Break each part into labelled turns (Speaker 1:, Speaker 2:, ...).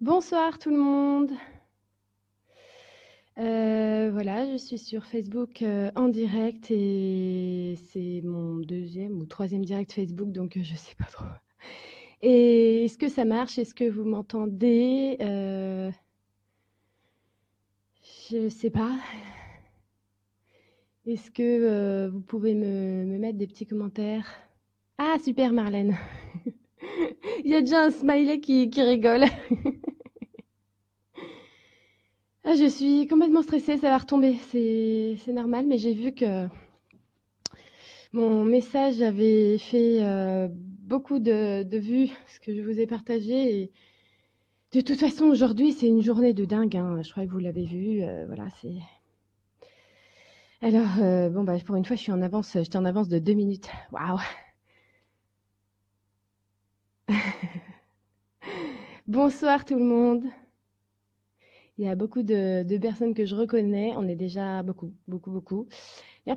Speaker 1: Bonsoir tout le monde. Euh, voilà, je suis sur Facebook euh, en direct et c'est mon deuxième ou troisième direct Facebook, donc euh, je sais pas trop. Et est-ce que ça marche? Est-ce que vous m'entendez? Je sais pas. Est-ce que vous pouvez me mettre des petits commentaires? Ah, super Marlène. Il y a déjà un smiley qui, qui rigole. Ah, je suis complètement stressée, ça va retomber. C'est, normal, mais j'ai vu que mon message avait fait euh, beaucoup de, de vues, ce que je vous ai partagé. De toute façon, aujourd'hui, c'est une journée de dingue. hein. Je crois que vous l'avez vu. euh, voilà, c'est. Alors, euh, bon, bah, pour une fois, je suis en avance. J'étais en avance de deux minutes. Waouh! Bonsoir tout le monde. Il y a beaucoup de, personnes que je reconnais. On est déjà beaucoup, beaucoup, beaucoup.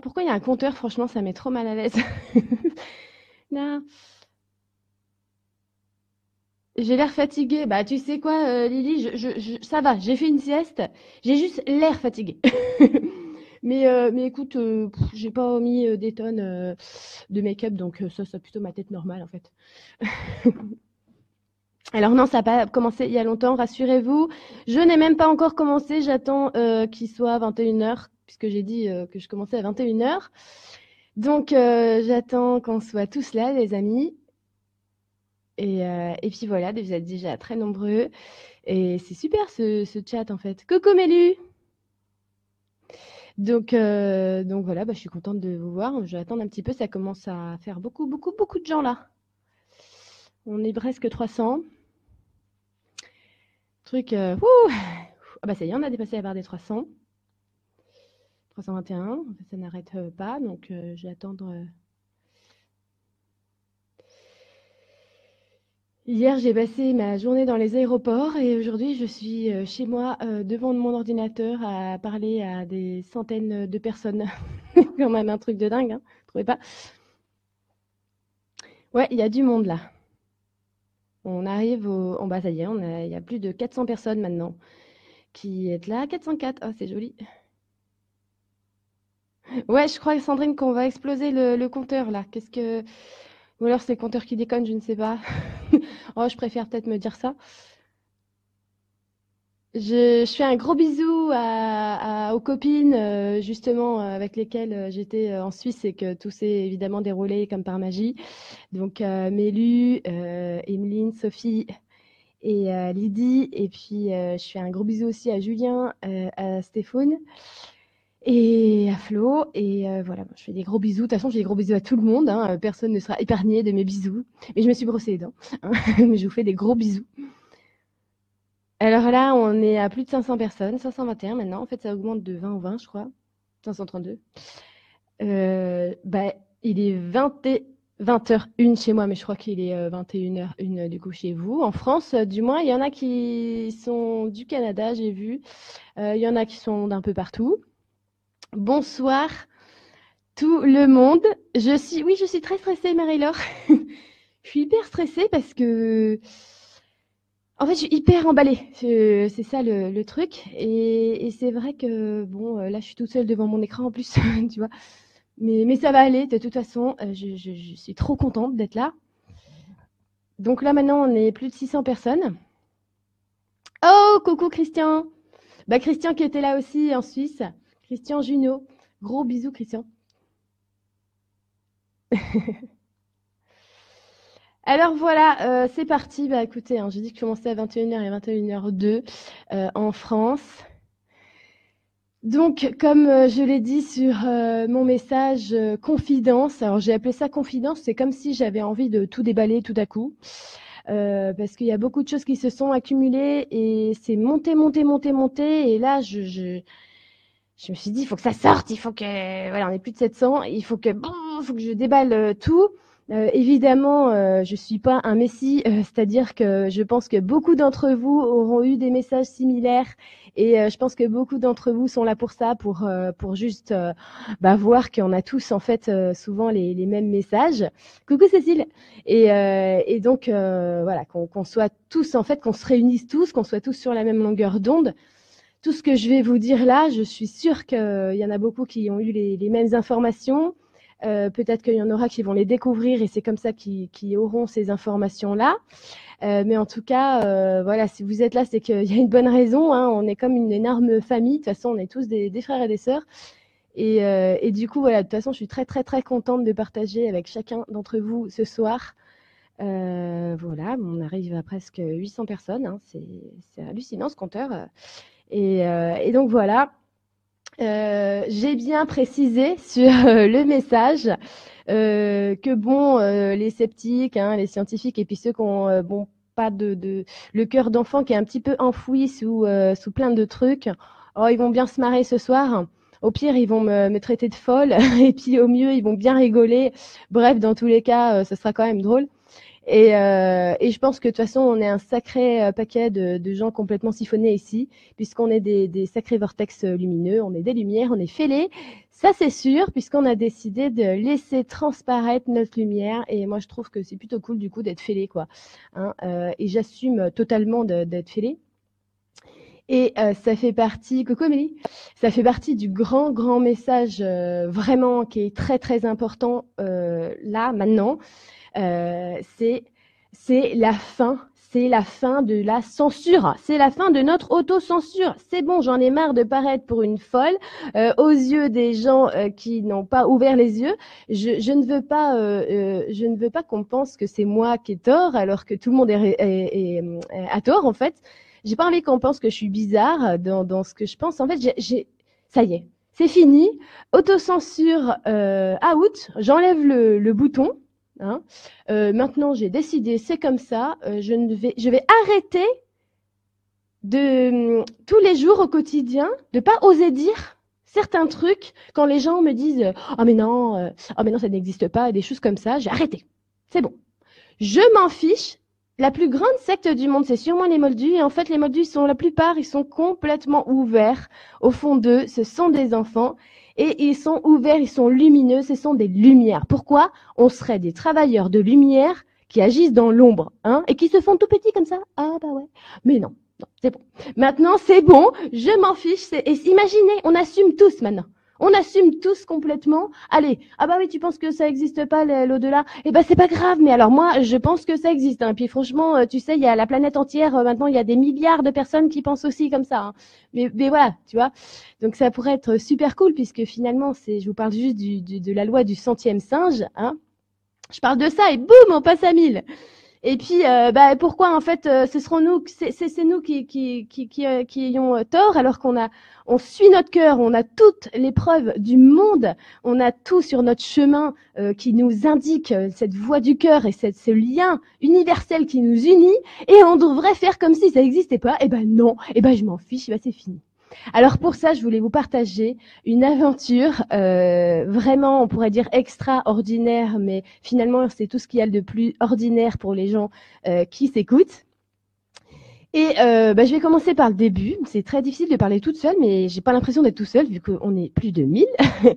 Speaker 1: Pourquoi il y a un compteur? Franchement, ça met trop mal à l'aise. J'ai l'air fatiguée. Bah, tu sais quoi, euh, Lily, ça va. J'ai fait une sieste. J'ai juste l'air fatiguée. Mais, euh, mais écoute, euh, j'ai pas mis euh, des tonnes euh, de make-up, donc ça, c'est plutôt ma tête normale en fait. Alors non, ça n'a pas commencé il y a longtemps, rassurez-vous. Je n'ai même pas encore commencé, j'attends qu'il soit 21 heures, puisque j'ai dit que je commençais à 21 heures. Donc j'attends qu'on soit tous là, les amis. Et, et puis voilà, vous êtes déjà très nombreux. Et c'est super ce, ce chat en fait. Coucou Mélu! Donc, euh, donc voilà, bah, je suis contente de vous voir. Je vais attendre un petit peu, ça commence à faire beaucoup, beaucoup, beaucoup de gens là. On est presque 300. Truc, euh, ouh, ah bah ça y est, on a dépassé la barre des 300. 321, en fait, ça n'arrête euh, pas, donc euh, je vais attendre. Hier, j'ai passé ma journée dans les aéroports et aujourd'hui, je suis euh, chez moi euh, devant mon ordinateur à parler à des centaines de personnes. Quand même un truc de dingue, hein, trouvez pas? Ouais, il y a du monde là. On arrive au... Oh bah ça y est, il y a plus de 400 personnes maintenant qui est là. 404, oh c'est joli. Ouais, je crois, Sandrine, qu'on va exploser le compteur là. Qu'est-ce que... Ou alors c'est le compteur qui déconne, je ne sais pas. Oh, je préfère peut-être me dire ça. Je, je fais un gros bisou à, aux copines euh, justement euh, avec lesquelles euh, j'étais en Suisse et que tout s'est évidemment déroulé comme par magie. Donc Mélu, Emeline, Sophie et Lydie. Et puis je fais un gros bisou aussi à Julien, à Stéphane et à Flo. Et euh, voilà, je fais des gros bisous. De toute façon, j'ai des gros bisous à tout le monde. hein. Personne ne sera épargné de mes bisous. Mais je me suis brossée les dents. hein. Mais je vous fais des gros bisous. Alors là, on est à plus de 500 personnes, 521 maintenant. En fait, ça augmente de 20 en 20, je crois. 532. Euh, bah, il est 20 et 20h01 chez moi, mais je crois qu'il est euh, 21h01 du coup chez vous. En France, euh, du moins, il y en a qui sont du Canada, j'ai vu. Euh, il y en a qui sont d'un peu partout. Bonsoir tout le monde. Je suis, oui, je suis très stressée, Marie-Laure. Je suis hyper stressée parce que en fait, je suis hyper emballée. C'est ça le, truc. Et, c'est vrai que, bon, euh, là, je suis toute seule devant mon écran en plus, tu vois. Mais, ça va aller. De toute façon, euh, je, je- je suis trop contente d'être là. Donc là, maintenant, on est plus de 600 personnes. Oh, coucou Christian. Bah, Christian qui était là aussi en Suisse. Christian Junot. Gros bisous, Christian. Alors voilà, euh, c'est parti. Bah écoutez, hein, j'ai dit que je commençais à 21h et 21h02 euh, en France. Donc, comme euh, je l'ai dit sur mon message confidence, alors j'ai appelé ça confidence, c'est comme si j'avais envie de tout déballer tout à coup, parce qu'il y a beaucoup de choses qui se sont accumulées et c'est monté, monté, monté, monté. Et là, je, je me suis dit, il faut que ça sorte, il faut que, voilà, on est plus de 700, il faut que, bon, il faut que je déballe euh, tout. Euh, évidemment, euh, je suis pas un messie, euh, c'est-à-dire que je pense que beaucoup d'entre vous auront eu des messages similaires et euh, je pense que beaucoup d'entre vous sont là pour ça, pour pour juste bah, voir qu'on a tous en fait souvent les, les, mêmes messages. Coucou Cécile. Et, et donc voilà, qu'on soit tous en fait, qu'on se réunisse tous, qu'on soit tous sur la même longueur d'onde. Tout ce que je vais vous dire là, je suis sûre qu'il y en a beaucoup qui ont eu les, mêmes informations. Euh, peut-être qu'il y en aura qui vont les découvrir et c'est comme ça qu'ils auront ces informations-là. Euh, mais en tout cas, euh, voilà, si vous êtes là, c'est qu'il y a une bonne raison. Hein. on est comme une énorme famille. De toute façon, on est tous des, frères et des sœurs. Et, euh, et, du coup, voilà, de toute façon, je suis très, très, très contente de partager avec chacun d'entre vous ce soir. Euh, voilà, on arrive à presque 800 personnes. Hein. c'est hallucinant ce compteur. Et, et donc voilà, euh, j'ai bien précisé sur euh, le message euh, que bon, les sceptiques, hein, les scientifiques et puis ceux qui ont bon pas de, de le cœur d'enfant qui est un petit peu enfoui sous sous plein de trucs, oh ils vont bien se marrer ce soir. Au pire, ils vont me, me traiter de folle et puis au mieux, ils vont bien rigoler. Bref, dans tous les cas, ce sera quand même drôle. Et, euh, et, je pense que de toute façon, on est un sacré euh, paquet de, de gens complètement siphonnés ici, puisqu'on est des, des, sacrés vortex euh, lumineux, on est des lumières, on est fêlés. Ça, c'est sûr, puisqu'on a décidé de laisser transparaître notre lumière. Et moi, je trouve que c'est plutôt cool, du coup, d'être fêlé, quoi. Hein, euh, et j'assume totalement d'être fêlé. Et euh, ça fait partie, coucou Amélie, ça fait partie du grand, grand message euh, vraiment qui est très, très important euh, là, maintenant. Euh, c'est c'est la fin c'est la fin de la censure, c'est la fin de notre autocensure. C'est bon, j'en ai marre de paraître pour une folle euh, aux yeux des gens euh, qui n'ont pas ouvert les yeux. Je, je ne veux pas, euh, je ne veux pas qu'on pense que c'est moi qui ai tort, alors que tout le monde est, est, est, a tort en fait. J'ai pas envie qu'on pense que je suis bizarre dans, dans ce que je pense. En fait, j'ai, ça y est, c'est fini. Autocensure out. J'enlève le, le bouton. Hein. Euh, maintenant, j'ai décidé, c'est comme ça. Euh, je, ne vais, je vais arrêter de tous les jours au quotidien de pas oser dire certains trucs quand les gens me disent oh mais non, oh mais non ça n'existe pas, des choses comme ça. J'ai arrêté. C'est bon. Je m'en fiche. La plus grande secte du monde, c'est sûrement les Moldus. Et en fait, les Moldus sont la plupart, ils sont complètement ouverts. Au fond d'eux, ce sont des enfants et ils sont ouverts, ils sont lumineux, ce sont des lumières. Pourquoi? On serait des travailleurs de lumière qui agissent dans l'ombre, hein, et qui se font tout petits comme ça. Ah bah ouais. Mais non, non, c'est bon. Maintenant, c'est bon, je m'en fiche. Et imaginez, on assume tous maintenant. On assume tous complètement. Allez, ah bah oui, tu penses que ça n'existe pas l'au-delà? Eh ben c'est pas grave, mais alors moi je pense que ça existe. Hein. Puis franchement, euh, tu sais, il y a la planète entière euh, maintenant, il y a des milliards de personnes qui pensent aussi comme ça. Hein. Mais, mais voilà, tu vois. Donc ça pourrait être super cool puisque finalement, c'est, je vous parle juste de la loi du centième singe. Hein. Je parle de ça et boum, on passe à mille. Et puis, euh, bah, pourquoi en fait, euh, ce seront nous, c'est nous qui qui qui qui, euh, qui ayons euh, tort, alors qu'on a, on suit notre cœur, on a toutes les preuves du monde, on a tout sur notre chemin qui nous indique cette voie du cœur et ce lien universel qui nous unit, et on devrait faire comme si ça n'existait pas. Eh ben non, eh ben je m'en fiche, bah c'est fini. Alors pour ça, je voulais vous partager une aventure euh, vraiment, on pourrait dire extraordinaire, mais finalement c'est tout ce qu'il y a de plus ordinaire pour les gens euh, qui s'écoutent. Et euh, bah, je vais commencer par le début. C'est très difficile de parler toute seule, mais j'ai pas l'impression d'être tout seul vu qu'on est plus de 1000.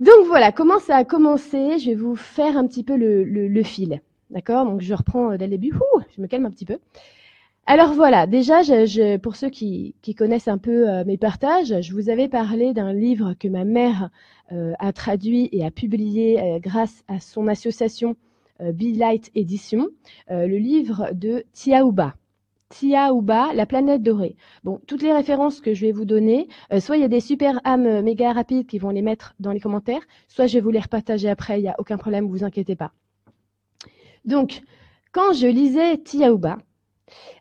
Speaker 1: Donc voilà, comment ça a commencé? Je vais vous faire un petit peu le, le, le fil. D'accord? Donc je reprends dès le début. Ouh, je me calme un petit peu. Alors voilà, déjà, pour ceux qui, connaissent un peu euh, mes partages, je vous avais parlé d'un livre que ma mère euh, a traduit et a publié euh, grâce à son association Be Light Edition, le livre de Tiaouba. Tiaouba, la planète dorée. Bon, toutes les références que je vais vous donner, soit il y a des super âmes méga rapides qui vont les mettre dans les commentaires, soit je vais vous les repartager après, il n'y a aucun problème, vous inquiétez pas. Donc, quand je lisais Tiaouba,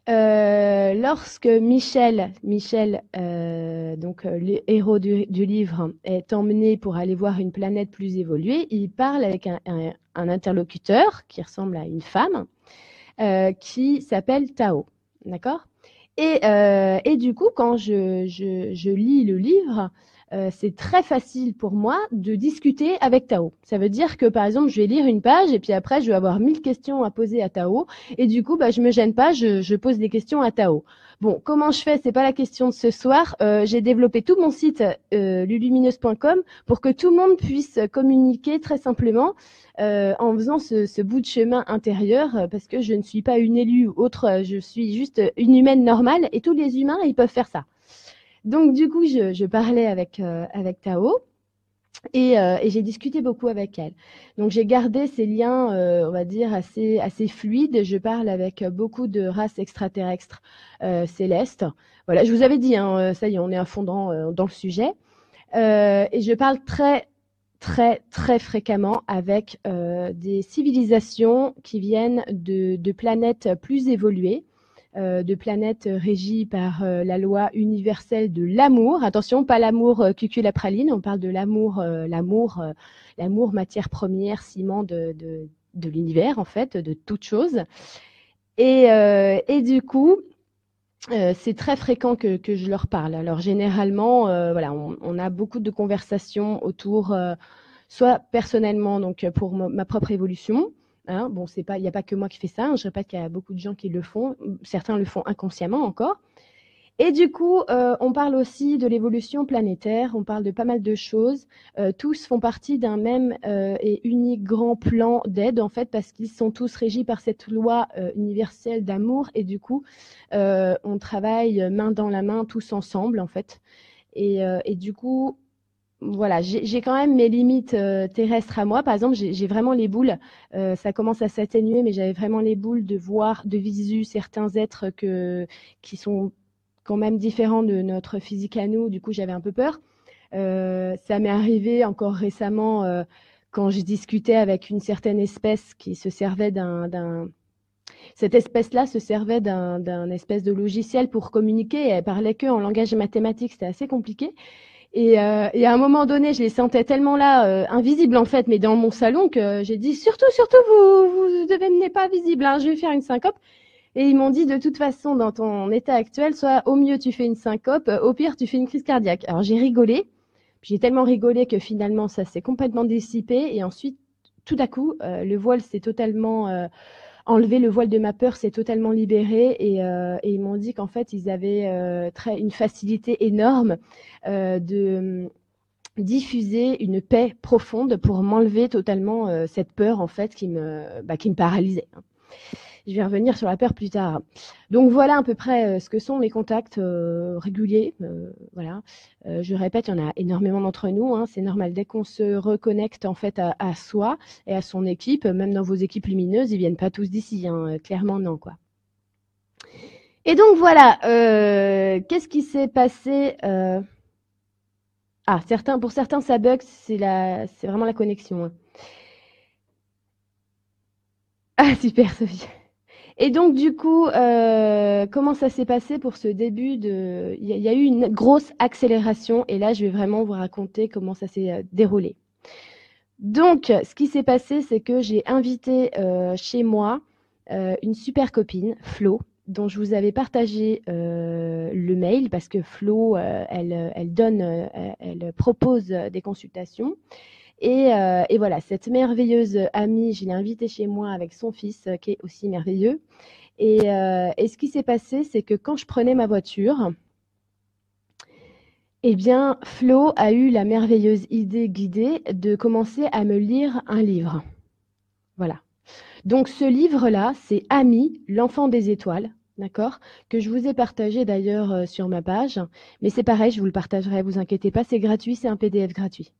Speaker 1: euh, lorsque Michel, Michel, euh, donc euh, le héros du, livre, est emmené pour aller voir une planète plus évoluée, il parle avec un, interlocuteur qui ressemble à une femme, qui s'appelle Tao, d'accord? Et, et, du coup, quand je, je, je, lis le livre, euh, c'est très facile pour moi de discuter avec Tao. Ça veut dire que par exemple, je vais lire une page et puis après, je vais avoir mille questions à poser à Tao et du coup, bah, je me gêne pas, je, pose des questions à Tao. Bon, comment je fais? C'est pas la question de ce soir. Euh, j'ai développé tout mon site euh, lulumineuse.com pour que tout le monde puisse communiquer très simplement euh, en faisant ce, ce, bout de chemin intérieur, parce que je ne suis pas une élue ou autre, je suis juste une humaine normale et tous les humains ils peuvent faire ça. Donc du coup, je, parlais avec euh, Tao. Et, euh, et j'ai discuté beaucoup avec elle. Donc j'ai gardé ces liens, euh, on va dire, assez, fluides. Je parle avec beaucoup de races extraterrestres célestes. Voilà, je vous avais dit, hein, ça y est, on est à fond dans, le sujet. et je parle très, très, très fréquemment avec des civilisations qui viennent de planètes plus évoluées. Euh, de planètes régies par euh, la loi universelle de l'amour. Attention, pas l'amour euh, la praline, on parle de l'amour, l'amour, l'amour matière première, ciment de, l'univers en fait, de toute chose. Et, du coup, euh, c'est très fréquent que, je leur parle. Alors généralement, euh, voilà, on, a beaucoup de conversations autour, euh, soit personnellement, donc pour ma propre évolution, Hein, bon, c'est pas, il n'y a pas que moi qui fais ça. Hein, je répète qu'il y a beaucoup de gens qui le font. Certains le font inconsciemment encore. Et du coup, euh, on parle aussi de l'évolution planétaire. On parle de pas mal de choses. Euh, tous font partie d'un même euh, et unique grand plan d'aide en fait, parce qu'ils sont tous régis par cette loi universelle d'amour. Et du coup, on travaille main dans la main tous ensemble en fait. Et, et du coup, voilà, j'ai quand même mes limites euh, terrestres à moi. Par exemple, j'ai vraiment les boules. Euh, ça commence à s'atténuer, mais j'avais vraiment les boules de voir de visu certains êtres qui sont quand même différents de notre physique à nous. Du coup, j'avais un peu peur. Euh, ça m'est arrivé encore récemment quand je discutais avec une certaine espèce qui se servait d'un cette espèce-là se servait d'un espèce de logiciel pour communiquer. Elle parlait que en langage mathématique. C'était assez compliqué. Et, euh, et, à un moment donné, je les sentais tellement là, euh, invisibles en fait, mais dans mon salon, que j'ai dit surtout, surtout, vous, vous devenez pas visible, hein, je vais faire une syncope. Et ils m'ont dit de toute façon, dans ton état actuel, soit au mieux tu fais une syncope, au pire tu fais une crise cardiaque. Alors j'ai rigolé, j'ai tellement rigolé que finalement ça s'est complètement dissipé, et ensuite, tout à coup, euh, le voile s'est totalement euh, enlevé le voile de ma peur s'est totalement libéré et, euh, et ils m'ont dit qu'en fait ils avaient euh, une facilité énorme euh, de diffuser une paix profonde pour m'enlever totalement cette peur en fait qui me, bah, qui me paralysait. Je vais revenir sur la peur plus tard. Donc voilà à peu près euh, ce que sont les contacts euh, réguliers. Euh, voilà. Euh, je répète, il y en a énormément d'entre nous. Hein, c'est normal. Dès qu'on se reconnecte en fait à, à, soi et à son équipe, même dans vos équipes lumineuses, ils viennent pas tous d'ici. Hein, clairement non quoi. Et donc voilà. Euh, qu'est-ce qui s'est passé Ah, certains, pour certains, ça bug. C'est la, c'est vraiment la connexion. Hein. Ah super Sophie. Et donc, du coup, euh, comment ça s'est passé pour ce début de... Il y, a eu une grosse accélération et là, je vais vraiment vous raconter comment ça s'est euh, déroulé. Donc, ce qui s'est passé, c'est que j'ai invité euh, chez moi une super copine, Flo, dont je vous avais partagé le mail parce que Flo, elle, elle donne, elle propose des consultations. Et, euh, et, voilà, cette merveilleuse amie, je l'ai invitée chez moi avec son fils, euh, qui est aussi merveilleux. Et, euh, et ce qui s'est passé, c'est que quand je prenais ma voiture, eh bien, Flo a eu la merveilleuse idée guidée de commencer à me lire un livre. Voilà. Donc, ce livre-là, c'est Ami, l'enfant des étoiles, d'accord Que je vous ai partagé d'ailleurs sur ma page. Mais c'est pareil, je vous le partagerai, vous inquiétez pas, c'est gratuit, c'est un PDF gratuit.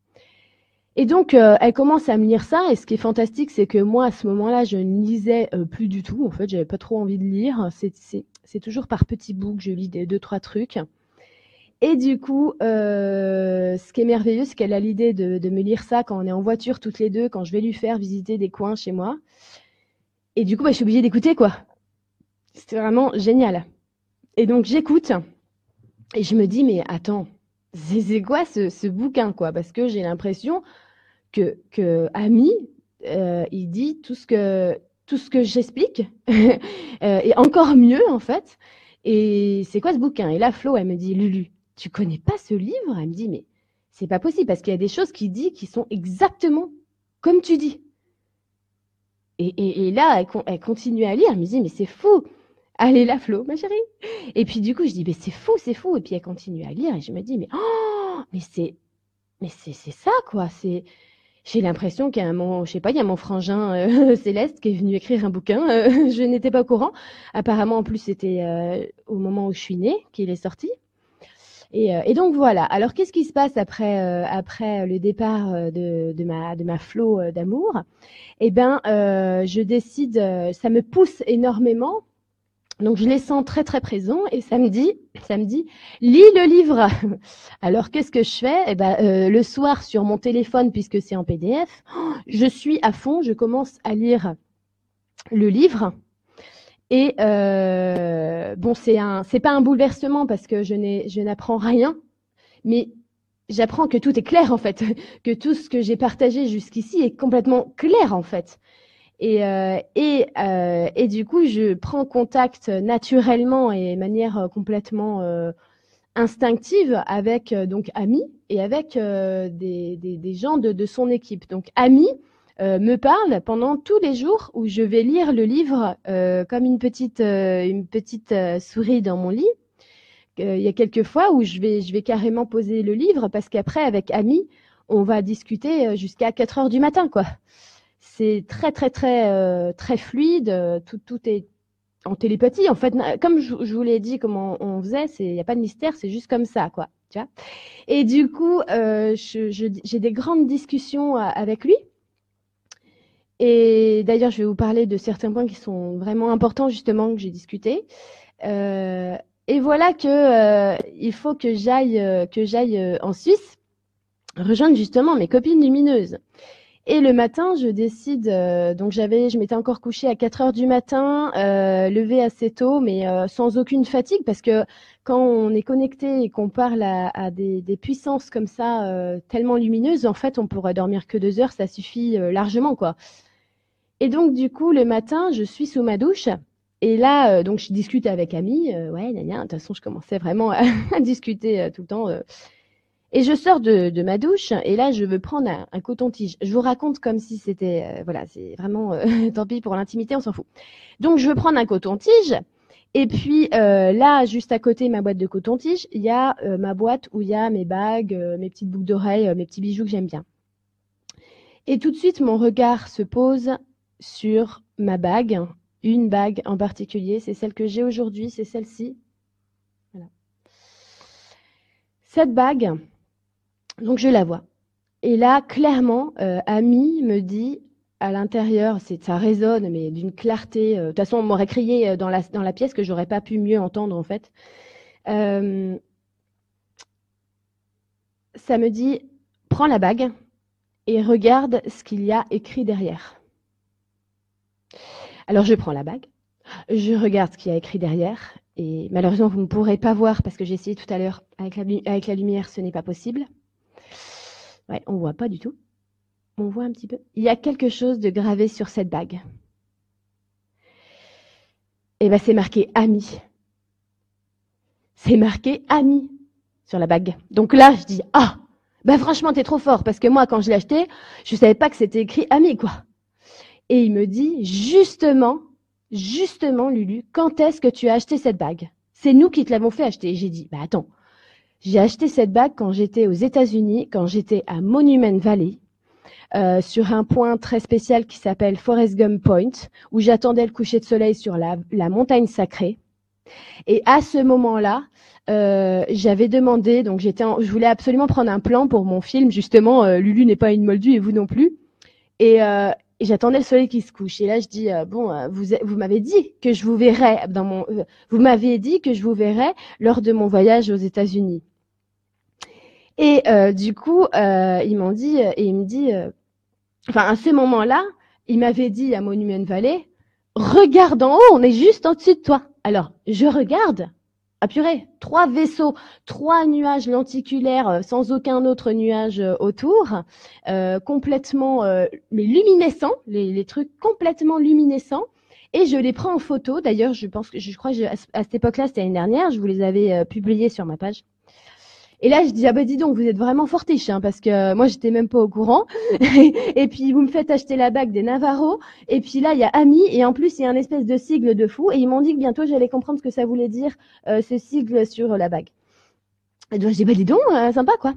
Speaker 1: Et donc, euh, elle commence à me lire ça. Et ce qui est fantastique, c'est que moi, à ce moment-là, je ne lisais euh, plus du tout. En fait, j'avais pas trop envie de lire. C'est toujours par petits bouts que je lis des deux, trois trucs. Et du coup, euh, ce qui est merveilleux, c'est qu'elle a l'idée de, de, me lire ça quand on est en voiture toutes les deux, quand je vais lui faire visiter des coins chez moi. Et du coup, bah, je suis obligée d'écouter, quoi. C'était vraiment génial. Et donc, j'écoute. Et je me dis, mais attends, c'est quoi ce, ce, bouquin, quoi? Parce que j'ai l'impression que, que Ami, euh, il dit tout ce que, tout ce que j'explique, euh, et encore mieux en fait. Et c'est quoi ce bouquin? Et là, Flo, elle me dit, Lulu, tu connais pas ce livre? Elle me dit, mais c'est pas possible parce qu'il y a des choses qu'il dit qui sont exactement comme tu dis. Et, là, elle, continue à lire. Elle me dit, mais c'est fou. Allez la Flo, ma chérie. Et puis du coup, je dis, mais c'est fou, c'est fou. Et puis elle continue à lire et je me dis, mais oh, mais c'est, mais c'est, ça quoi. C'est, j'ai l'impression qu'il y a un, je sais pas, il y a mon frangin euh, Céleste qui est venu écrire un bouquin. Euh, je n'étais pas au courant. Apparemment, en plus, c'était euh, au moment où je suis née qu'il est sorti. Et, et, donc voilà. Alors qu'est-ce qui se passe après après le départ de, de ma de ma flot d'amour? Eh ben, je décide. ça me pousse énormément donc je les sens très très présents et samedi, samedi, lis le livre. Alors qu'est-ce que je fais? Eh ben euh, le soir sur mon téléphone puisque c'est en PDF, je suis à fond, je commence à lire le livre. Et euh, bon, c'est un, c'est pas un bouleversement parce que je n'ai, je n'apprends rien, mais j'apprends que tout est clair en fait, que tout ce que j'ai partagé jusqu'ici est complètement clair en fait. Et, euh, et, euh, et, du coup, je prends contact naturellement et de manière euh, complètement euh, instinctive avec euh, donc Ami et avec des, des, des, gens de, de, son équipe. Donc Ami me parle pendant tous les jours où je vais lire le livre comme une petite, une petite souris dans mon lit. Il y a quelques fois où je vais, je vais carrément poser le livre parce qu'après, avec Ami, on va discuter jusqu'à 4 heures du matin, quoi c'est très très très euh, très fluide. Euh, tout, tout est en télépathie. En fait, comme je, vous l'ai dit, comment on, faisait, il n'y a pas de mystère, c'est juste comme ça, quoi. Tu vois Et du coup, euh, j'ai des grandes discussions avec lui. Et d'ailleurs, je vais vous parler de certains points qui sont vraiment importants, justement, que j'ai discuté. et voilà que il faut que j'aille que j'aille en Suisse rejoindre justement mes copines lumineuses. Et le matin, je décide, euh, donc j'avais, je m'étais encore couchée à 4 heures du matin, euh, levée assez tôt, mais euh, sans aucune fatigue, parce que quand on est connecté et qu'on parle à, des, puissances comme ça, tellement lumineuses, en fait, on pourrait dormir que deux heures, ça suffit largement, quoi. Et donc, du coup, le matin, je suis sous ma douche. Et là, donc, je discute avec Ami. ouais, de toute façon, je commençais vraiment à, à discuter tout le temps et je sors de, ma douche et là je veux prendre un, coton-tige. Je vous raconte comme si c'était euh, voilà, c'est vraiment euh, tant pis pour l'intimité, on s'en fout. Donc je veux prendre un coton-tige et puis euh, là juste à côté ma boîte de coton-tige, il y a ma boîte où il y a mes bagues, mes petites boucles d'oreilles, mes petits bijoux que j'aime bien. Et tout de suite mon regard se pose sur ma bague, une bague en particulier, c'est celle que j'ai aujourd'hui, c'est celle-ci. Cette bague, donc je la vois. Et là, clairement, euh, Ami me dit à l'intérieur, ça résonne, mais d'une clarté. Euh, de toute façon, on m'aurait crié euh, dans la, pièce que j'aurais pas pu mieux entendre en fait. Euh, ça me dit, prends la bague et regarde ce qu'il y a écrit derrière. Alors je prends la bague, je regarde ce qu'il y a écrit derrière, et malheureusement vous ne pourrez pas voir parce que j'ai essayé tout à l'heure avec la lumière, ce n'est pas possible. Ouais, on voit pas du tout. On voit un petit peu. Il y a quelque chose de gravé sur cette bague. Et eh ben c'est marqué ami. C'est marqué ami sur la bague. Donc là, je dis ah, ben franchement t'es trop fort parce que moi quand je l'ai acheté, je savais pas que c'était écrit ami quoi. Et il me dit justement, justement Lulu, quand est-ce que tu as acheté cette bague? C'est nous qui te l'avons fait acheter. J'ai dit bah attends, j'ai acheté cette bague quand j'étais aux États-Unis, quand j'étais à Monument Valley, euh, sur un point très spécial qui s'appelle Forest Gump Point, où j'attendais le coucher de soleil sur la, montagne sacrée. Et à ce moment-là, euh, j'avais demandé, donc j'étais, je voulais absolument prendre un plan pour mon film, justement, euh, Lulu n'est pas une moldue et vous non plus. Et, j'attendais le soleil qui se couche. Et là, je dis bon, vous vous m'avez dit que je vous verrais dans mon, vous m'avez dit que je vous verrais lors de mon voyage aux États-Unis. Et euh, du coup, euh, ils m'ont dit, et il me dit, euh, enfin à ce moment-là, il m'avait dit à Monument Valley, regarde en haut, on est juste au-dessus de toi. Alors, je regarde, ah purée, trois vaisseaux, trois nuages lenticulaires sans aucun autre nuage autour, euh, complètement mais luminescents, les, les, trucs complètement luminescents. Et je les prends en photo. D'ailleurs, je pense que je crois que à cette époque-là, c'était l'année dernière. Je vous les avais publiés sur ma page. Et là, je dis, ah bah dis donc, vous êtes vraiment fortiche, hein, parce que euh, moi, j'étais même pas au courant. et puis, vous me faites acheter la bague des Navarro. Et puis là, il y a Ami, et en plus, il y a un espèce de sigle de fou. Et ils m'ont dit que bientôt, j'allais comprendre ce que ça voulait dire, euh, ce sigle sur la bague. Et donc, je dis, bah dis donc, euh, sympa, quoi.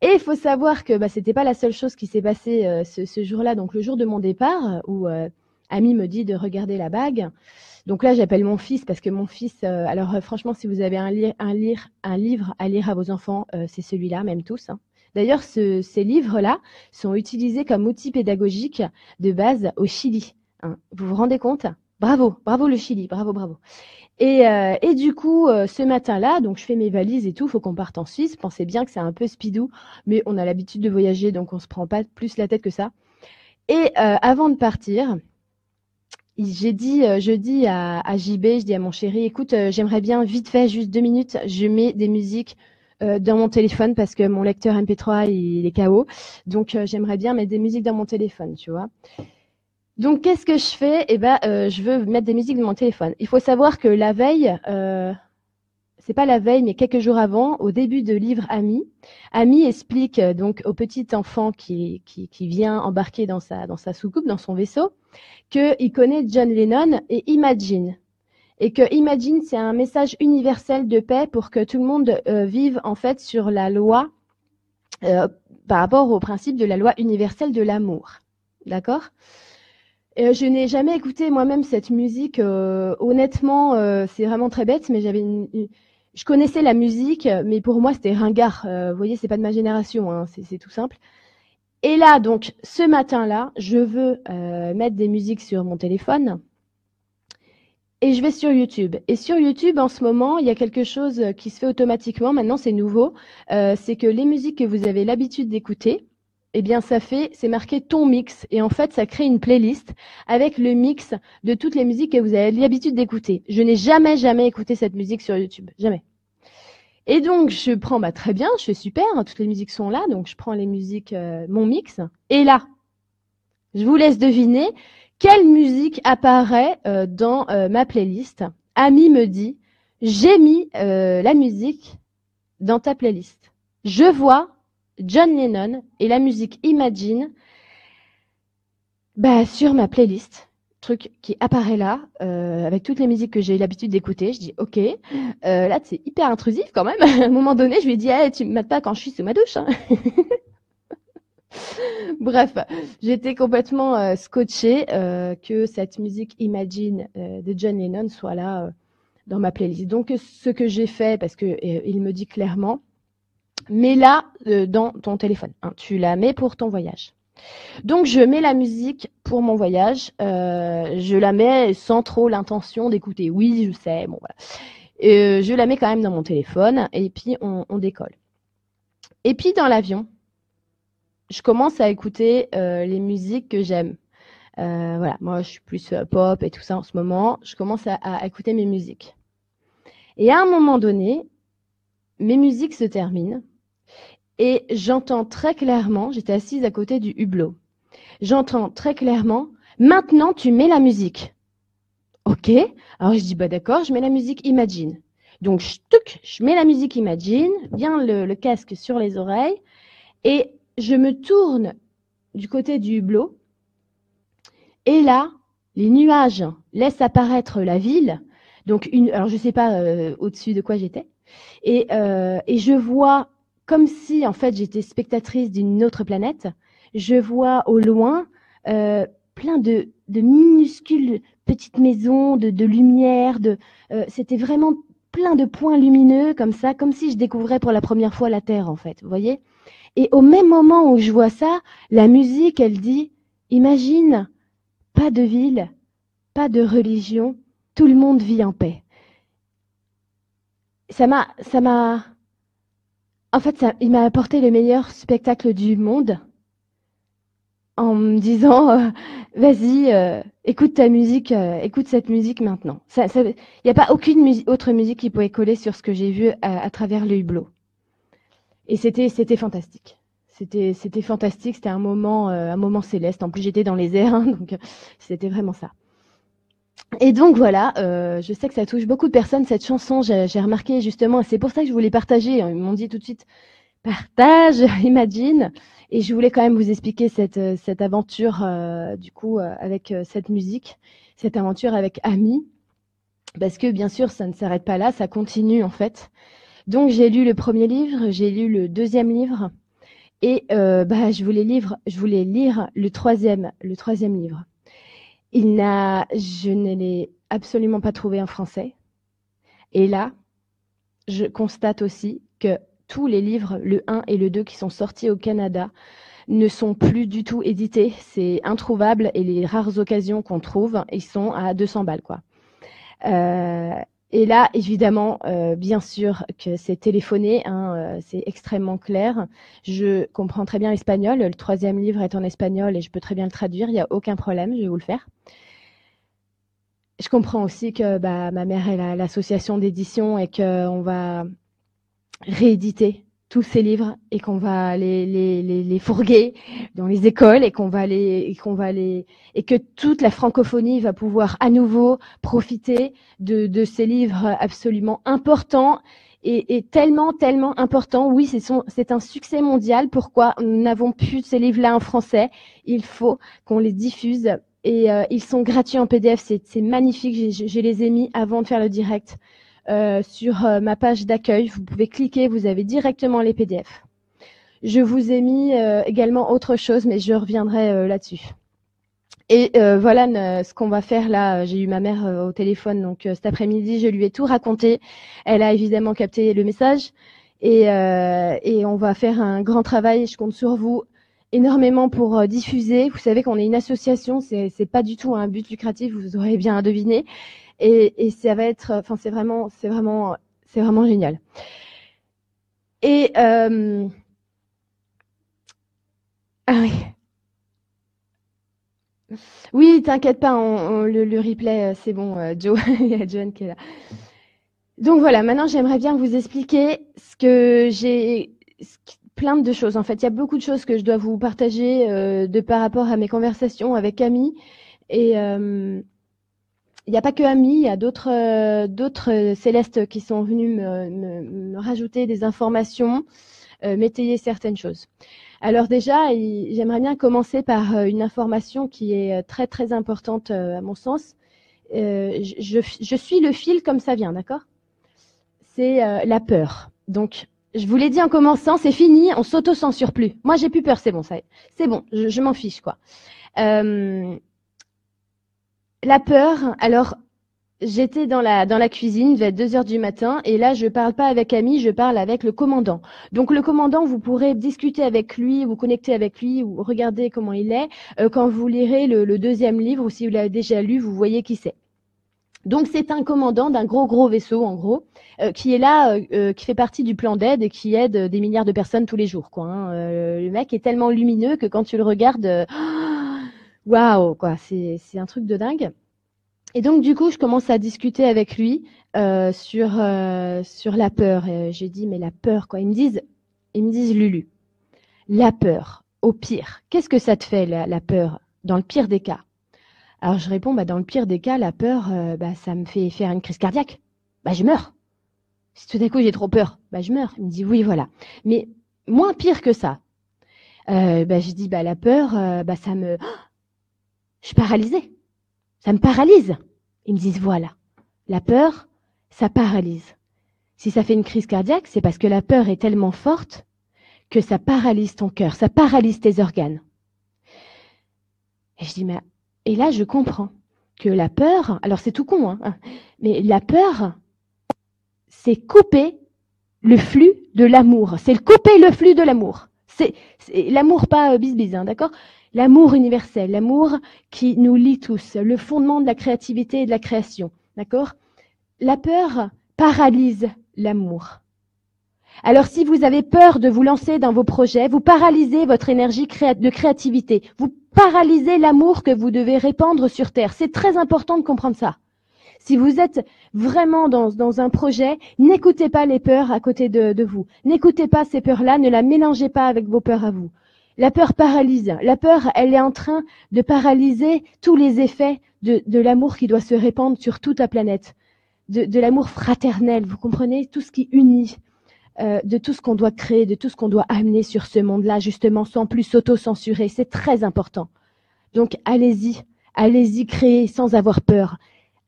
Speaker 1: Et il faut savoir que bah, c'était pas la seule chose qui s'est passée ce, ce jour-là, donc le jour de mon départ, où Ami me dit de regarder la bague. Donc là, j'appelle mon fils parce que mon fils, euh, alors euh, franchement, si vous avez un, livre à lire à vos enfants, euh, c'est celui-là, même tous. Hein. D'ailleurs, ce, ces livres-là sont utilisés comme outil pédagogique de base au Chili. Hein. Vous vous rendez compte? Bravo, bravo le Chili, bravo, bravo. Et, du coup, ce matin-là, donc je fais mes valises et tout, faut qu'on parte en Suisse. Pensez bien que c'est un peu speedou, mais on a l'habitude de voyager, donc on se prend pas plus la tête que ça. Et avant de partir, j'ai dit, euh, je dis à, à, JB, je dis à mon chéri, écoute, euh, j'aimerais bien vite fait, juste deux minutes, je mets des musiques euh, dans mon téléphone parce que mon lecteur MP3 il est KO. Donc j'aimerais bien mettre des musiques dans mon téléphone, tu vois. Donc qu'est-ce que je fais? Eh ben, je veux mettre des musiques dans mon téléphone. Il faut savoir que la veille, c'est pas la veille, mais quelques jours avant, au début de livre Ami, Ami explique donc au petit enfant qui, qui, vient embarquer dans sa, dans sa soucoupe, dans son vaisseau, qu'il connaît John Lennon et Imagine. Et que Imagine, c'est un message universel de paix pour que tout le monde euh, vive en fait sur la loi, euh, par rapport au principe de la loi universelle de l'amour. D'accord? Euh, Je n'ai jamais écouté moi-même cette musique. honnêtement, c'est vraiment très bête, mais j'avais une, je connaissais la musique, mais pour moi c'était ringard. vous voyez, c'est pas de ma génération, hein, c'est tout simple. Et là, donc, ce matin-là, je veux euh, mettre des musiques sur mon téléphone et je vais sur YouTube. Et sur YouTube, en ce moment, il y a quelque chose qui se fait automatiquement. Maintenant, c'est nouveau. Euh, c'est que les musiques que vous avez l'habitude d'écouter, eh bien, ça fait, c'est marqué ton mix. Et en fait, ça crée une playlist avec le mix de toutes les musiques que vous avez l'habitude d'écouter. Je n'ai jamais, jamais écouté cette musique sur YouTube. Jamais. Et donc, je prends, bah, très bien, je fais super, hein, toutes les musiques sont là, donc je prends les musiques, euh, mon mix. Et là, je vous laisse deviner quelle musique apparaît euh, dans euh, ma playlist. Ami me dit, j'ai mis la musique dans ta playlist. Je vois John Lennon et la musique Imagine bah, sur ma playlist truc qui apparaît là, euh, avec toutes les musiques que j'ai l'habitude d'écouter. Je dis, ok, euh, là, c'est hyper intrusif quand même. à un moment donné, je lui ai dit, tu me mates pas quand je suis sous ma douche. Hein. Bref, j'étais complètement euh, scotchée euh, que cette musique Imagine euh, de John Lennon soit là euh, dans ma playlist. Donc, ce que j'ai fait, parce que il me dit clairement, mets-la dans ton téléphone. Hein, tu la mets pour ton voyage. Donc je mets la musique pour mon voyage. Euh, je la mets sans trop l'intention d'écouter. Oui, je sais. Bon voilà. Euh, je la mets quand même dans mon téléphone et puis on, on décolle. Et puis dans l'avion, je commence à écouter euh, les musiques que j'aime. Euh, voilà, moi je suis plus euh, pop et tout ça en ce moment. Je commence à, à écouter mes musiques. Et à un moment donné, mes musiques se terminent et j'entends très clairement, j'étais assise à côté du hublot, j'entends très clairement, maintenant tu mets la musique. Ok, alors je dis, bah d'accord, je mets la musique Imagine. Donc, je, je mets la musique Imagine, bien le, casque sur les oreilles, et je me tourne du côté du hublot, et là, les nuages laissent apparaître la ville. Donc, une, alors je sais pas euh, au-dessus de quoi j'étais, et, euh, et je vois comme si en fait j'étais spectatrice d'une autre planète. Je vois au loin euh, plein de, minuscules petites maisons, de, de lumière. De, euh, C'était vraiment plein de points lumineux comme ça, comme si je découvrais pour la première fois la Terre en fait. Vous voyez Et au même moment où je vois ça, la musique, elle dit Imagine, pas de ville, pas de religion, tout le monde vit en paix. Ça m'a, ça m'a, en fait, ça, il m'a apporté le meilleur spectacle du monde en me disant euh, vas-y, euh, écoute ta musique, euh, écoute cette musique maintenant. Il n'y a pas aucune autre musique qui pouvait coller sur ce que j'ai vu à, travers le hublot. Et c'était fantastique. C'était c'était fantastique. C'était un moment un moment céleste. En plus, j'étais dans les airs, hein, donc c'était vraiment ça. Et donc voilà, euh, je sais que ça touche beaucoup de personnes cette chanson. J'ai remarqué justement, c'est pour ça que je voulais partager. Ils m'ont dit tout de suite partage, imagine. Et je voulais quand même vous expliquer cette, cette aventure euh, du coup euh, avec euh, cette musique, cette aventure avec Ami, parce que bien sûr ça ne s'arrête pas là, ça continue en fait. Donc j'ai lu le premier livre, j'ai lu le deuxième livre, et bah je voulais lire, je voulais lire le troisième, le troisième livre. Il n'a, je ne l'ai absolument pas trouvé en français. Et là, je constate aussi que tous les livres, le 1 et le 2 qui sont sortis au Canada, ne sont plus du tout édités. C'est introuvable et les rares occasions qu'on trouve, ils sont à 200 balles, quoi. Euh, et là, évidemment, euh, bien sûr que c'est téléphoné, hein, euh, c'est extrêmement clair. Je comprends très bien l'espagnol. Le troisième livre est en espagnol et je peux très bien le traduire. Il n'y a aucun problème, je vais vous le faire. Je comprends aussi que bah, ma mère est l'association d'édition et qu'on va rééditer tous ces livres et qu'on va les, les, les, les, fourguer dans les écoles et qu'on va les qu'on va les et que toute la francophonie va pouvoir à nouveau profiter de, de ces livres absolument importants et, et tellement tellement importants. Oui, c'est c'est un succès mondial. Pourquoi nous n'avons plus ces livres-là en français? Il faut qu'on les diffuse et euh, ils sont gratuits en PDF. C'est magnifique. Je les ai mis avant de faire le direct. Euh, sur euh, ma page d'accueil. Vous pouvez cliquer, vous avez directement les PDF. Je vous ai mis euh, également autre chose, mais je reviendrai là-dessus. Et voilà ce qu'on va faire là. J'ai eu ma mère au téléphone, donc cet après-midi, je lui ai tout raconté. Elle a évidemment capté le message. Et, et on va faire un grand travail. Je compte sur vous énormément pour diffuser. Vous savez qu'on est une association, c'est, pas du tout un but lucratif, vous aurez bien deviné et, ça va être, enfin c'est vraiment, c'est vraiment, c'est vraiment génial. Et euh... ah oui. Oui, t'inquiète pas, on, le, replay, euh, c'est bon, euh, Joe, il y a John qui est là. Donc voilà, maintenant j'aimerais bien vous expliquer ce que j'ai, plein de choses. En fait, il y a beaucoup de choses que je dois vous partager de par rapport à mes conversations avec Camille. Et, il n'y a pas que Ami, il y a d'autres euh, euh, célestes qui sont venus me, me, rajouter des informations, euh, m'étayer certaines choses. Alors déjà, j'aimerais bien commencer par euh, une information qui est très très importante à mon sens. Je, je, suis le fil comme ça vient, d'accord? C'est la peur. Donc, je vous l'ai dit en commençant, c'est fini, on s'auto-censure plus. Moi, j'ai plus peur, c'est bon, ça, c'est bon, je, je m'en fiche quoi. Euh, la peur, alors j'étais dans la, dans la cuisine, vers 2 heures du matin, et là je parle pas avec Ami, je parle avec le commandant. Donc le commandant, vous pourrez discuter avec lui, vous connecter avec lui, ou regarder comment il est. Euh, quand vous lirez le, deuxième livre, ou si vous l'avez déjà lu, vous voyez qui c'est. Donc c'est un commandant d'un gros gros vaisseau en gros euh, qui est là, euh, qui fait partie du plan d'aide et qui aide des milliards de personnes tous les jours. Quoi, hein. le mec est tellement lumineux que quand tu le regardes, waouh, quoi, c'est un truc de dingue. Et donc du coup, je commence à discuter avec lui euh, sur euh, sur la peur. J'ai dit mais la peur quoi Ils me disent ils me disent Lulu, la peur au pire. Qu'est-ce que ça te fait la, peur dans le pire des cas? Alors je réponds bah dans le pire des cas, la peur euh, bah ça me fait faire une crise cardiaque. Bah je meurs. Si tout d'un coup j'ai trop peur, bah je meurs. Il me dit oui voilà. Mais moins pire que ça. Euh, bah je dis bah la peur, euh, bah ça me je suis paralysée. Ça me paralyse. Ils me disent, voilà, la peur, ça paralyse. Si ça fait une crise cardiaque, c'est parce que la peur est tellement forte que ça paralyse ton cœur, ça paralyse tes organes. Et je dis, mais, et là, je comprends que la peur, alors c'est tout con, hein, mais la peur, c'est couper le flux de l'amour. C'est couper le flux de l'amour. C'est l'amour pas euh, bis hein, d'accord? L'amour universel, l'amour qui nous lie tous, le fondement de la créativité et de la création. D'accord? La peur paralyse l'amour. Alors si vous avez peur de vous lancer dans vos projets, vous paralysez votre énergie de créativité. Vous paralysez l'amour que vous devez répandre sur Terre. C'est très important de comprendre ça. Si vous êtes vraiment dans, un projet, n'écoutez pas les peurs à côté de, de vous. N'écoutez pas ces peurs-là, ne la mélangez pas avec vos peurs à vous. La peur paralyse. La peur, elle est en train de paralyser tous les effets de, l'amour qui doit se répandre sur toute la planète, de, de l'amour fraternel, vous comprenez, tout ce qui unit, euh, de tout ce qu'on doit créer, de tout ce qu'on doit amener sur ce monde-là, justement, sans plus s'auto-censurer. C'est très important. Donc, allez-y, allez-y créer sans avoir peur.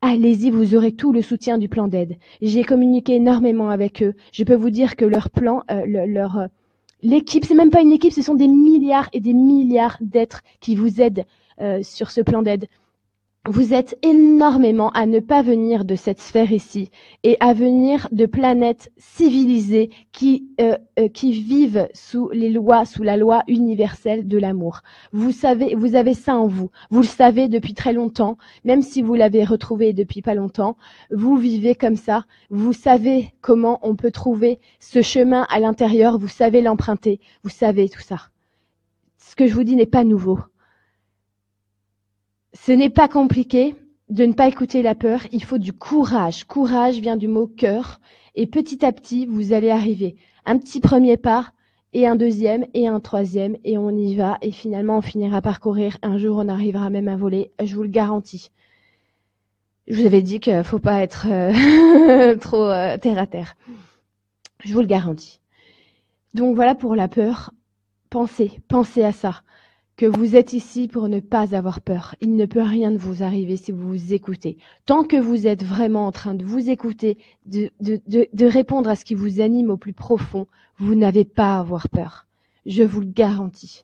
Speaker 1: Allez-y, vous aurez tout le soutien du plan d'aide. J'ai communiqué énormément avec eux. Je peux vous dire que leur plan, euh, leur, euh, l'équipe, c'est même pas une équipe, ce sont des milliards et des milliards d'êtres qui vous aident euh, sur ce plan d'aide vous êtes énormément à ne pas venir de cette sphère ici et à venir de planètes civilisées qui, euh, euh, qui vivent sous les lois, sous la loi universelle de l'amour. Vous savez, vous avez ça en vous. Vous le savez depuis très longtemps, même si vous l'avez retrouvé depuis pas longtemps. Vous vivez comme ça. Vous savez comment on peut trouver ce chemin à l'intérieur. Vous savez l'emprunter. Vous savez tout ça. Ce que je vous dis n'est pas nouveau. Ce n'est pas compliqué de ne pas écouter la peur. Il faut du courage. Courage vient du mot cœur. Et petit à petit, vous allez arriver. Un petit premier pas et un deuxième et un troisième et on y va. Et finalement, on finira par courir. Un jour, on arrivera même à voler. Je vous le garantis. Je vous avais dit qu'il faut pas être euh, trop euh, terre à terre. Je vous le garantis. Donc voilà pour la peur. Pensez, pensez à ça que vous êtes ici pour ne pas avoir peur. Il ne peut rien de vous arriver si vous vous écoutez. Tant que vous êtes vraiment en train de vous écouter, de, de, de, répondre à ce qui vous anime au plus profond, vous n'avez pas à avoir peur. Je vous le garantis.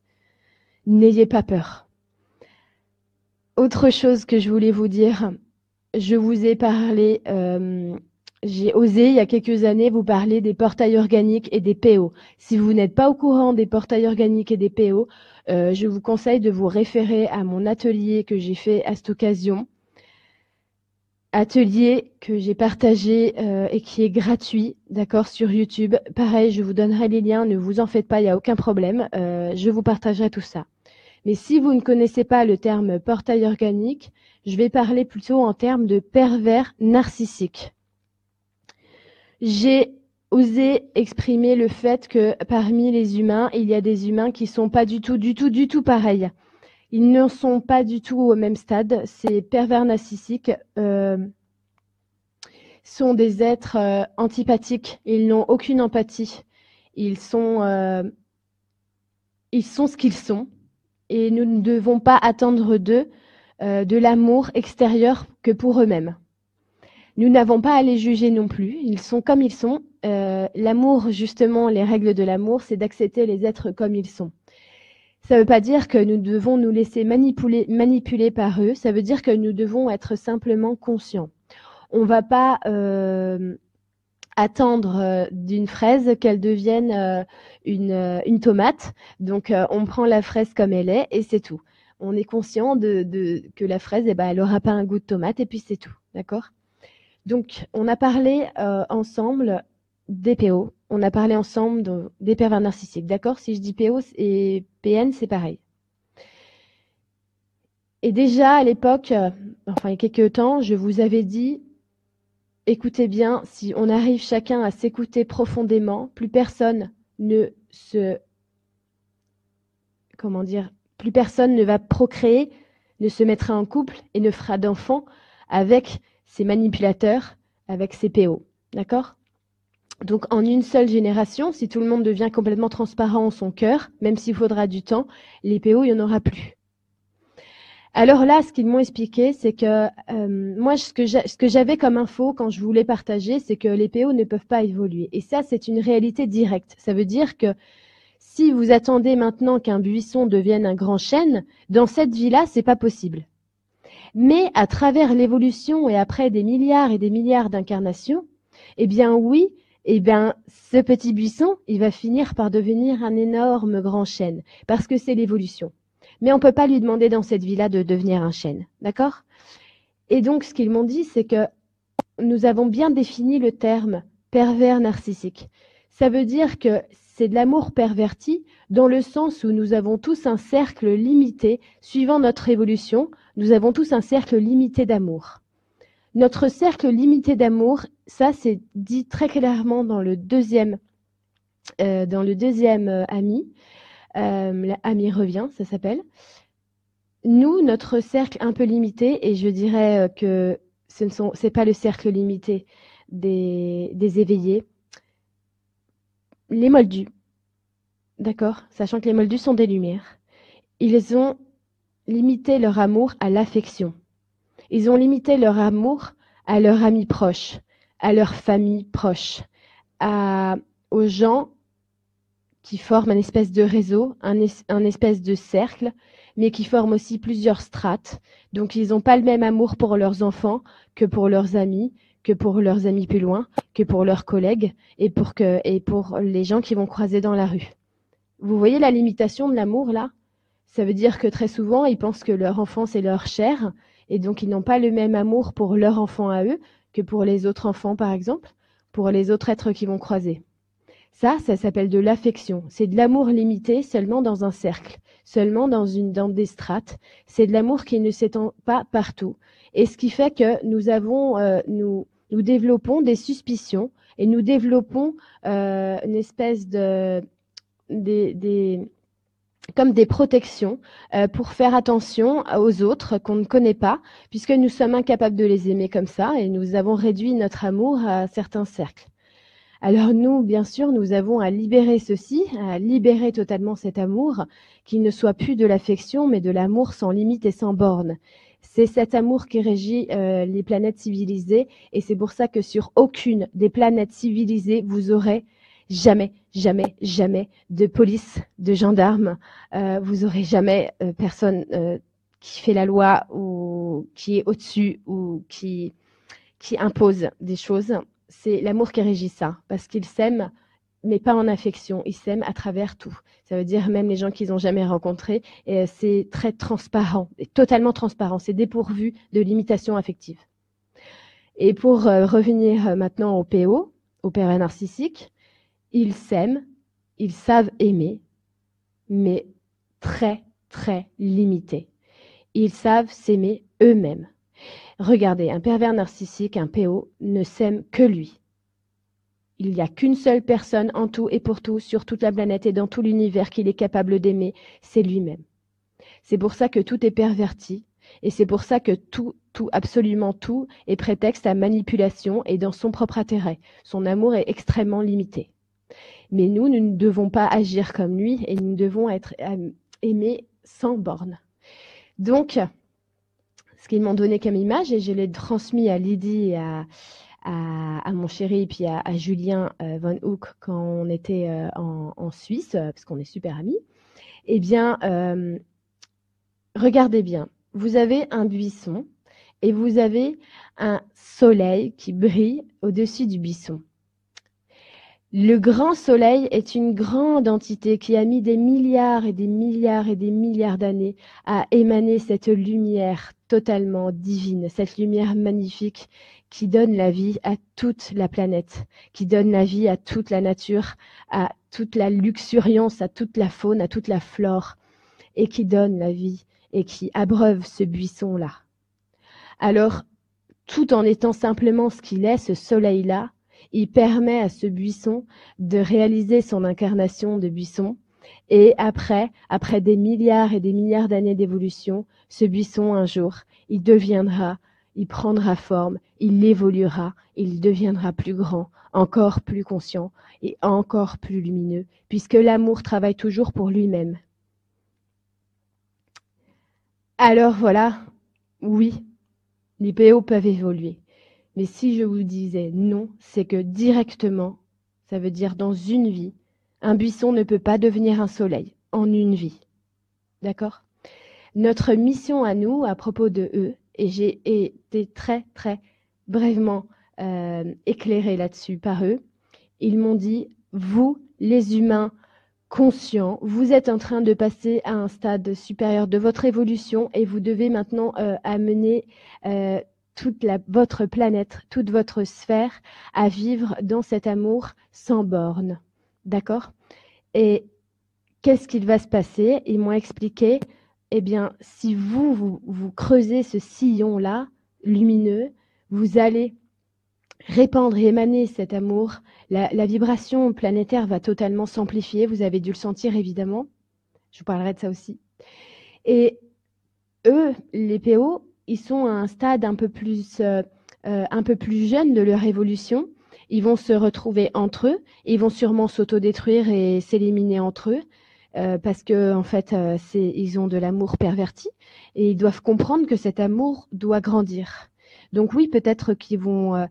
Speaker 1: N'ayez pas peur. Autre chose que je voulais vous dire, je vous ai parlé euh, j'ai osé, il y a quelques années, vous parler des portails organiques et des PO. Si vous n'êtes pas au courant des portails organiques et des PO, euh, je vous conseille de vous référer à mon atelier que j'ai fait à cette occasion. Atelier que j'ai partagé euh, et qui est gratuit, d'accord, sur YouTube. Pareil, je vous donnerai les liens, ne vous en faites pas, il n'y a aucun problème. Euh, je vous partagerai tout ça. Mais si vous ne connaissez pas le terme portail organique, je vais parler plutôt en termes de pervers narcissique j'ai osé exprimer le fait que parmi les humains, il y a des humains qui sont pas du tout, du tout, du tout pareils. Ils ne sont pas du tout au même stade. Ces pervers narcissiques euh, sont des êtres euh, antipathiques. Ils n'ont aucune empathie. Ils sont, euh, ils sont ce qu'ils sont. Et nous ne devons pas attendre d'eux de l'amour extérieur que pour eux-mêmes. Nous n'avons pas à les juger non plus. Ils sont comme ils sont. Euh, l'amour, justement, les règles de l'amour, c'est d'accepter les êtres comme ils sont. Ça ne veut pas dire que nous devons nous laisser manipuler, par eux. Ça veut dire que nous devons être simplement conscients. On ne va pas euh, attendre euh, d'une fraise qu'elle devienne une, tomate. Donc, on prend la fraise comme elle est et c'est tout. On est conscient de, de que la fraise, eh ben, elle n'aura pas un goût de tomate et puis c'est tout. D'accord? Donc, on a parlé euh, ensemble des PO, on a parlé ensemble de, des pervers narcissiques. D'accord? Si je dis PO et PN, c'est pareil. Et déjà à l'époque, euh, enfin il y a quelques temps, je vous avais dit, écoutez bien, si on arrive chacun à s'écouter profondément, plus personne ne se, comment dire, plus personne ne va procréer, ne se mettra en couple et ne fera d'enfants avec ces manipulateurs avec ces PO. D'accord? Donc en une seule génération, si tout le monde devient complètement transparent en son cœur, même s'il faudra du temps, les PO, il n'y en aura plus. Alors là, ce qu'ils m'ont expliqué, c'est que euh, moi, ce que j'avais comme info quand je voulais partager, c'est que les PO ne peuvent pas évoluer. Et ça, c'est une réalité directe. Ça veut dire que si vous attendez maintenant qu'un buisson devienne un grand chêne, dans cette vie-là, c'est pas possible. Mais à travers l'évolution et après des milliards et des milliards d'incarnations, eh bien oui, eh bien ce petit buisson, il va finir par devenir un énorme grand chêne parce que c'est l'évolution. Mais on peut pas lui demander dans cette vie-là de devenir un chêne, d'accord? Et donc ce qu'ils m'ont dit, c'est que nous avons bien défini le terme pervers narcissique. Ça veut dire que c'est de l'amour perverti dans le sens où nous avons tous un cercle limité suivant notre évolution nous avons tous un cercle limité d'amour. Notre cercle limité d'amour, ça c'est dit très clairement dans le deuxième, euh, dans le deuxième euh, ami, euh, revient, ça s'appelle. nous, notre cercle un peu limité, et je dirais euh, que ce ne sont, c'est pas le cercle limité des, des éveillés, les moldus, d'accord, sachant que les moldus sont des lumières, ils ont limité leur amour à l'affection. Ils ont limité leur amour à leurs amis proches, à leur famille proche, à, aux gens qui forment un espèce de réseau, un, espèce de cercle, mais qui forment aussi plusieurs strates. Donc, ils n'ont pas le même amour pour leurs enfants que pour leurs amis, que pour leurs amis plus loin, que pour leurs collègues et pour, et pour les gens qui vont croiser dans la rue. Vous voyez la limitation de l'amour là? Ça veut dire que très souvent, ils pensent que leur enfant, c'est leur chair, et donc ils n'ont pas le même amour pour leur enfant à eux que pour les autres enfants, par exemple, pour les autres êtres qui vont croiser. Ça, ça s'appelle de l'affection. C'est de l'amour limité seulement dans un cercle, seulement dans une dans des strates. C'est de l'amour qui ne s'étend pas partout. Et ce qui fait que nous avons, euh, nous, nous développons des suspicions et nous développons euh, une espèce de des, des comme des protections euh, pour faire attention aux autres qu'on ne connaît pas, puisque nous sommes incapables de les aimer comme ça et nous avons réduit notre amour à certains cercles. Alors nous, bien sûr, nous avons à libérer ceci, à libérer totalement cet amour, qui ne soit plus de l'affection, mais de l'amour sans limite et sans borne. C'est cet amour qui régit euh, les planètes civilisées, et c'est pour ça que sur aucune des planètes civilisées, vous aurez jamais, jamais, jamais de police, de gendarmes. Euh, vous aurez jamais euh, personne euh, qui fait la loi ou qui est au-dessus ou qui impose des choses c'est l'amour qui régit ça, parce qu'ils s'aiment, mais pas en affection, ils s'aiment à travers tout. Ça veut dire même les gens qu'ils n'ont jamais rencontrés, et c'est très transparent, totalement transparent, c'est dépourvu de limitation affective. Et pour revenir maintenant au PO, au père narcissique, ils s'aiment, ils savent aimer, mais très, très limité. Ils savent s'aimer eux-mêmes. Regardez, un pervers narcissique, un PO, ne s'aime que lui. Il n'y a qu'une seule personne en tout et pour tout sur toute la planète et dans tout l'univers qu'il est capable d'aimer, c'est lui-même. C'est pour ça que tout est perverti et c'est pour ça que tout, tout, absolument tout est prétexte à manipulation et dans son propre intérêt. Son amour est extrêmement limité. Mais nous, nous ne devons pas agir comme lui et nous devons être euh, aimés sans borne. Donc, ce qu'ils m'ont donné comme image et je l'ai transmis à Lydie et à, mon chéri puis à, Julien euh, Von Hook quand on était euh, en, Suisse, parce qu'on est super amis. Eh bien, regardez bien, vous avez un buisson et vous avez un soleil qui brille au-dessus du buisson. Le grand soleil est une grande entité qui a mis des milliards et des milliards et des milliards d'années à émaner cette lumière totalement divine, cette lumière magnifique qui donne la vie à toute la planète, qui donne la vie à toute la nature, à toute la luxuriance, à toute la faune, à toute la flore, et qui donne la vie et qui abreuve ce buisson-là. Alors, tout en étant simplement ce qu'il est, ce soleil-là, il permet à ce buisson de réaliser son incarnation de buisson. Et après, après des milliards et des milliards d'années d'évolution, ce buisson, un jour, il deviendra, il prendra forme, il évoluera, il deviendra plus grand, encore plus conscient et encore plus lumineux, puisque l'amour travaille toujours pour lui-même. Alors voilà, oui, les PO peuvent évoluer. Mais si je vous disais non, c'est que directement, ça veut dire dans une vie, un buisson ne peut pas devenir un soleil en une vie. D'accord? Notre mission à nous, à propos de eux, et j'ai été très, très brièvement euh, éclairée là-dessus par eux, ils m'ont dit, vous, les humains conscients, vous êtes en train de passer à un stade supérieur de votre évolution et vous devez maintenant euh, amener euh, toute votre planète, toute votre sphère à vivre dans cet amour sans borne. D'accord? Et qu'est-ce qu'il va se passer? Ils m'ont expliqué, eh bien, si vous, vous, vous creusez ce sillon-là, lumineux, vous allez répandre et émaner cet amour. La, la vibration planétaire va totalement s'amplifier. Vous avez dû le sentir, évidemment. Je vous parlerai de ça aussi. Et eux, les PO, ils sont à un stade un peu plus, euh, euh, un peu plus jeune de leur évolution. Ils vont se retrouver entre eux, ils vont sûrement s'autodétruire et s'éliminer entre eux. Euh, parce que en fait, c'est, ils ont de l'amour perverti et ils doivent comprendre que cet amour doit grandir. Donc oui, peut-être qu'ils vont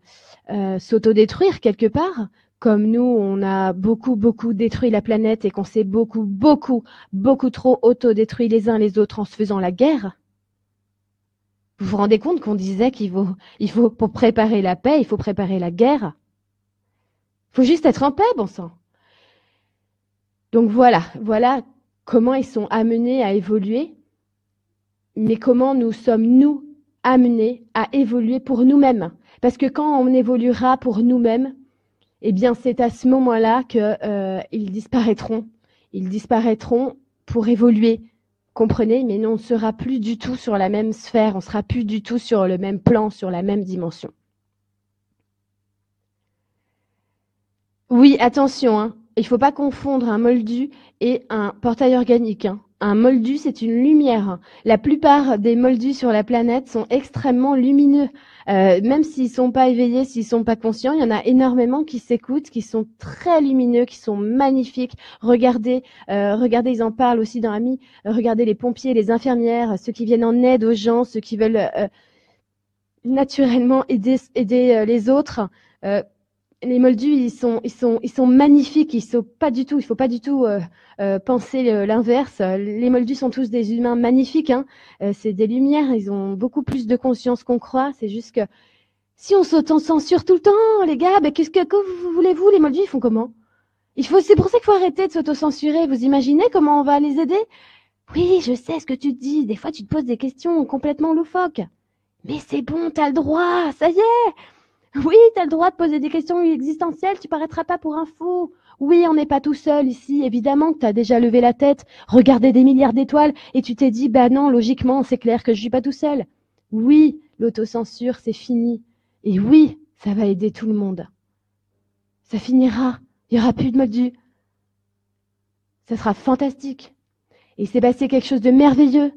Speaker 1: s'autodétruire quelque part, comme nous, on a beaucoup, beaucoup détruit la planète et qu'on s'est beaucoup, beaucoup, beaucoup trop auto-détruit les uns les autres en se faisant la guerre, vous vous rendez compte qu'on disait qu'il faut, pour préparer la paix, il faut préparer la guerre. Il faut juste être en paix, bon sang. Donc voilà, voilà comment ils sont amenés à évoluer, mais comment nous sommes, nous, amenés à évoluer pour nous-mêmes. Parce que quand on évoluera pour nous-mêmes, eh bien, c'est à ce moment-là qu'ils euh, disparaîtront. Ils disparaîtront pour évoluer. Comprenez Mais on ne sera plus du tout sur la même sphère, on ne sera plus du tout sur le même plan, sur la même dimension. Oui, attention, hein. il ne faut pas confondre un moldu et un portail organique. Hein. Un moldu, c'est une lumière. La plupart des moldus sur la planète sont extrêmement lumineux. Euh, même s'ils sont pas éveillés, s'ils sont pas conscients, il y en a énormément qui s'écoutent, qui sont très lumineux, qui sont magnifiques. Regardez, euh, regardez, ils en parlent aussi dans Ami. regardez les pompiers, les infirmières, ceux qui viennent en aide aux gens, ceux qui veulent euh, naturellement aider, aider les autres les moldus, ils sont, ils sont, ils sont magnifiques. Ils sont pas du tout. Il faut pas du tout euh, euh, penser l'inverse. Les moldus sont tous des humains magnifiques. Hein. Euh, c'est des lumières. Ils ont beaucoup plus de conscience qu'on croit. C'est juste que si on s'auto-censure tout le temps, les gars, ben qu'est-ce que, que voulez-vous Les moldus, ils font comment? Il faut. C'est pour ça qu'il faut arrêter de s'auto-censurer. Vous imaginez comment on va les aider? Oui, je sais ce que tu dis. Des fois, tu te poses des questions complètement loufoques. Mais c'est bon, t'as le droit. Ça y est. Oui, tu le droit de poser des questions existentielles, tu paraîtras pas pour un fou. Oui, on n'est pas tout seul ici, évidemment que tu as déjà levé la tête, regardé des milliards d'étoiles et tu t'es dit, bah non, logiquement, c'est clair que je suis pas tout seul. Oui, l'autocensure, c'est fini. Et oui, ça va aider tout le monde. Ça finira, il y aura plus de moldus. Ça sera fantastique. Et c'est passé quelque chose de merveilleux.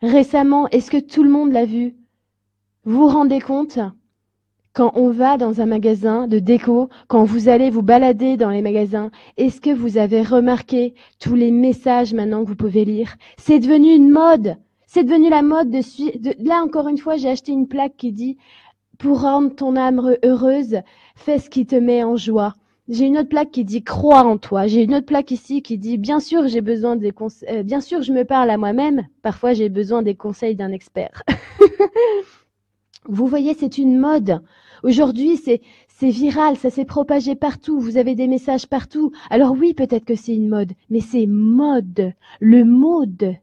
Speaker 1: Récemment, est-ce que tout le monde l'a vu? Vous vous rendez compte? Quand on va dans un magasin de déco, quand vous allez vous balader dans les magasins, est-ce que vous avez remarqué tous les messages maintenant que vous pouvez lire? C'est devenu une mode. C'est devenu la mode de, de là encore une fois, j'ai acheté une plaque qui dit pour rendre ton âme heureuse, fais ce qui te met en joie. J'ai une autre plaque qui dit crois en toi. J'ai une autre plaque ici qui dit bien sûr j'ai besoin des conseils. Euh, bien sûr je me parle à moi-même. Parfois j'ai besoin des conseils d'un expert. Vous voyez, c'est une mode. Aujourd'hui, c'est c'est viral, ça s'est propagé partout, vous avez des messages partout. Alors oui, peut-être que c'est une mode, mais c'est mode, le mode.